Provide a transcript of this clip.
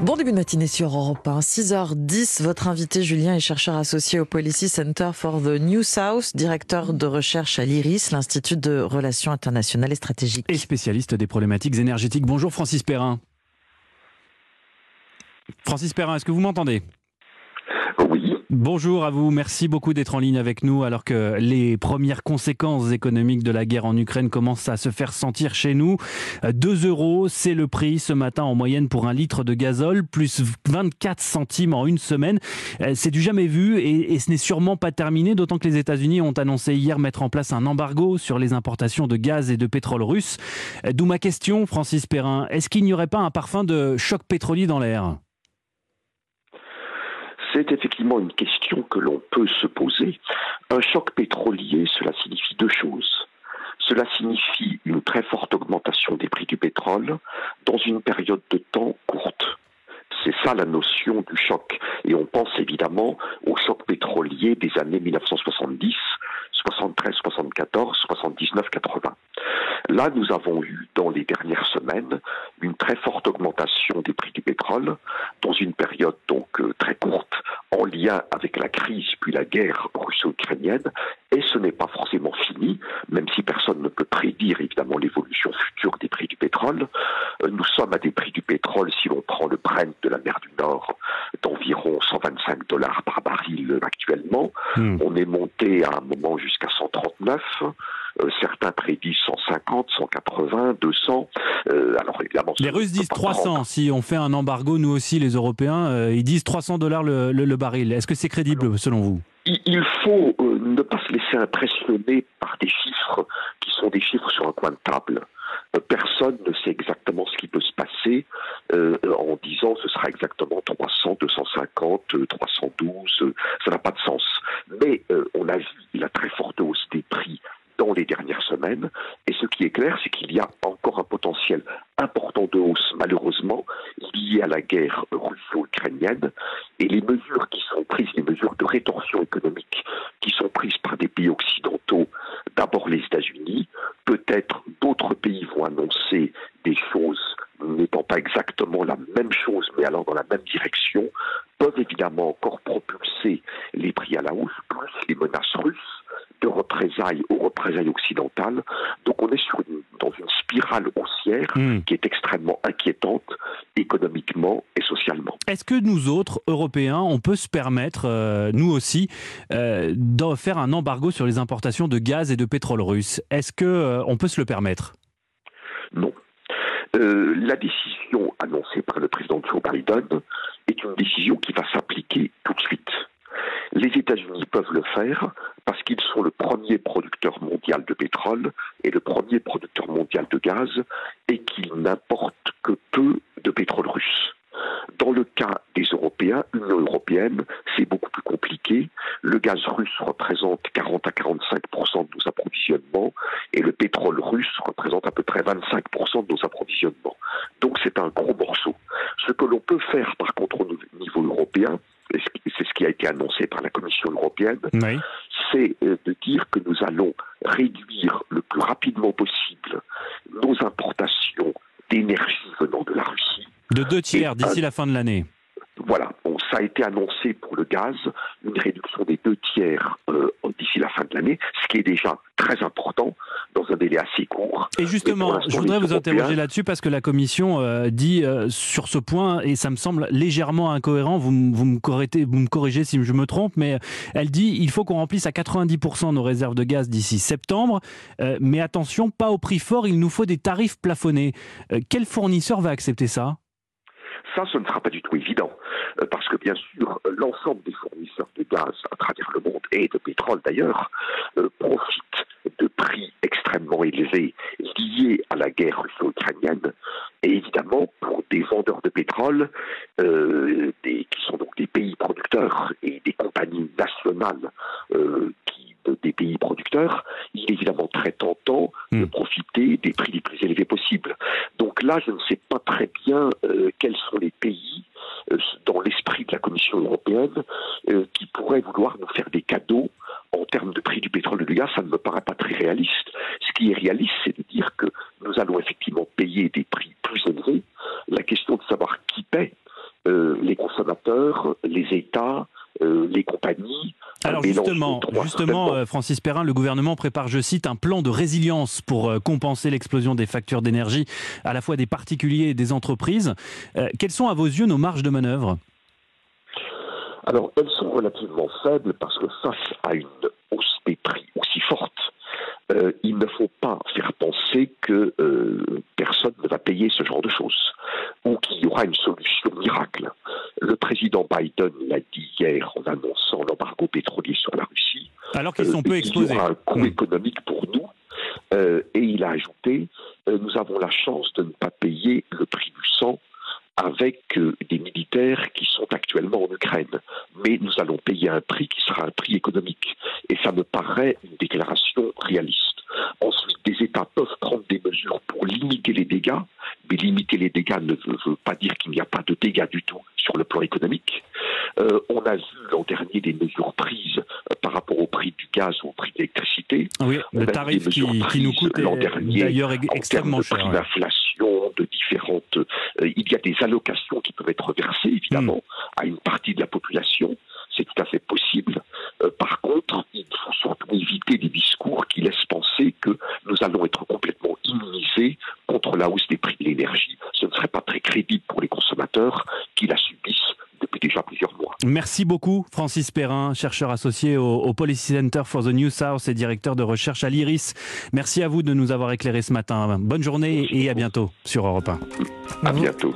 Bon début de matinée sur Europe 1, 6h10. Votre invité Julien est chercheur associé au Policy Center for the New South, directeur de recherche à l'IRIS, l'Institut de Relations internationales et stratégiques. Et spécialiste des problématiques énergétiques. Bonjour Francis Perrin. Francis Perrin, est-ce que vous m'entendez? Oui. Bonjour à vous, merci beaucoup d'être en ligne avec nous alors que les premières conséquences économiques de la guerre en Ukraine commencent à se faire sentir chez nous. 2 euros, c'est le prix ce matin en moyenne pour un litre de gazole, plus 24 centimes en une semaine. Euh, c'est du jamais vu et, ce n'est sûrement pas terminé, d'autant que les États-Unis ont annoncé hier mettre en place un embargo sur les importations de gaz et de pétrole russe. Euh, d'où ma question, Francis Perrin, est-ce qu'il n'y aurait pas un parfum de choc pétrolier dans l'air? C'est effectivement une question que l'on peut se poser. Un choc pétrolier, cela signifie deux choses. Cela signifie une très forte augmentation des prix du pétrole dans une période de temps courte. C'est ça la notion du choc. Et on pense évidemment au choc pétrolier des années 1970, 73, 74, 79, 80. Là, nous avons eu dans les dernières semaines une très forte augmentation des prix du pétrole dans une période donc euh, très courte en lien avec la crise puis la guerre russo-ukrainienne et ce n'est pas forcément fini, même si personne ne peut prédire évidemment l'évolution future des prix du pétrole. Euh, nous sommes à des prix du pétrole, si l'on prend le Brent de la mer du Nord, d'environ 125 dollars par baril actuellement. Hmm. On est monté à un moment jusqu'à 139. Euh, certains prédisent 150, 180, 200. alors évidemment, les Russes disent 300. Si on fait un embargo, nous aussi, les Européens, euh, ils disent 300 dollars le, baril. Est-ce que c'est crédible selon vous? il faut euh, ne pas se laisser impressionner par des chiffres qui sont des chiffres sur un coin de table. personne ne sait exactement ce qui peut se passer en disant ce sera exactement 300, 250, 312. ça n'a pas de sens. Mais on a vu la très forte hausse les dernières semaines. Et ce qui est clair, c'est qu'il y a encore un potentiel important de hausse, malheureusement, lié à la guerre russo-ukrainienne. Et les mesures qui sont prises, les mesures de rétorsion économique qui sont prises par des pays occidentaux, d'abord les États-Unis, peut-être d'autres pays vont annoncer des choses n'étant pas exactement la même chose, mais allant dans la même direction, peuvent évidemment encore propulser les prix à la hausse, plus les menaces russes de représailles aux représailles occidentales. Donc on est sur dans une spirale hmm. qui est extrêmement inquiétante économiquement et socialement. Est-ce que nous autres, Européens, on peut se permettre, euh, nous aussi, euh, de faire un embargo sur les importations de gaz et de pétrole russe? Est-ce qu'on euh, peut se le permettre? Non. la décision annoncée par le président Joe Biden est une décision qui va s'appliquer tout de suite. Les États-Unis peuvent le faire parce qu'ils sont le premier producteur mondial de pétrole et le premier producteur mondial de gaz et qu'ils n'importent que peu de pétrole russe. Dans le cas des Européens, l'Union européenne, c'est beaucoup plus compliqué. Le gaz russe représente 40 à 45% de nos approvisionnements et le pétrole russe représente à peu près 25% de nos approvisionnements. Donc c'est un gros morceau. Ce que l'on peut faire par contre au niveau européen, c'est ce qui a été annoncé par la Commission européenne, c'est euh, de dire que nous allons réduire le plus rapidement possible nos importations d'énergie venant de la Russie. De deux tiers d'ici la fin de l'année. Voilà, ça a été annoncé pour le gaz, une réduction des deux tiers euh, d'ici la fin de l'année, ce qui est déjà très important dans un délai assez court. Et justement, je voudrais vous interroger là-dessus parce que la Commission euh, dit euh, sur ce point, et ça me semble légèrement incohérent, vous, vous, me corrigez, vous me corrigez si je me trompe, mais elle dit il faut qu'on remplisse à 90% nos réserves de gaz d'ici septembre, mais attention, pas au prix fort, il nous faut des tarifs plafonnés. quel fournisseur va accepter ça? Ça, ce ne sera pas du tout évident, euh, parce que bien sûr, l'ensemble des fournisseurs de gaz à travers le monde, et de pétrole d'ailleurs, euh, profitent de prix extrêmement élevés liés à la guerre russo-ukrainienne. Et évidemment, pour des vendeurs de pétrole, euh, qui sont donc des pays producteurs et des compagnies nationales qui, des pays producteurs, il est évidemment très tentant de hmm. profiter des prix les plus élevés possibles. Donc là, je ne sais pas très bien quels sont les pays euh, dans l'esprit de la Commission européenne euh, qui pourraient vouloir nous faire des cadeaux en termes de gaz, ça ne me paraît pas très réaliste. Ce qui est réaliste, c'est de dire que nous allons effectivement payer des prix plus élevés. La question de savoir qui paie consommateurs, les États, les compagnies. Alors justement, justement Francis Perrin, le gouvernement prépare, je cite, un plan de résilience pour compenser l'explosion des factures d'énergie à la fois des particuliers et des entreprises. quelles sont à vos yeux nos marges de manœuvre? Alors, elles sont relativement faibles parce que face à une hausse des prix aussi forte, euh, il ne faut pas faire penser que euh, personne ne va payer ce genre de choses ou qu'il y aura une solution miracle. Le président Biden l'a dit hier en annonçant l'embargo pétrolier sur la Russie. Alors qu'ils sont peu exposés. Il y aura un coût hmm. économique pour nous. Euh, et il a ajouté, nous avons la chance de ne pas payer le prix du sang avec des militaires qui sont actuellement en Ukraine. Mais nous allons payer un prix qui sera un prix économique. Et ça me paraît une déclaration réaliste. Ensuite, des États peuvent prendre des mesures pour limiter les dégâts, mais limiter les dégâts ne veut, pas dire qu'il n'y a pas de dégâts du tout sur le plan économique. Euh, on a vu l'an dernier des mesures prises euh, par rapport au prix du gaz ou au prix de l'électricité. Oui, le tarif qui, nous coûte l'an dernier d'ailleurs extrêmement cher. d'inflation, de différentes. Euh, il y a des allocations qui peuvent être versées, évidemment, hmm. à une partie de la population. C'est tout à fait possible. par contre, il faut surtout éviter des discours qui laissent penser que nous allons être complètement immunisés contre la hausse des prix de l'énergie. Ce ne serait pas très crédible pour les consommateurs qui la subissent depuis déjà plusieurs mois. Merci beaucoup, Francis Perrin, chercheur associé au, Policy Center for the New South et directeur de recherche à l'IRIS. Merci à vous de nous avoir éclairé ce matin. Bonne journée et à bientôt sur Europe 1. À bientôt.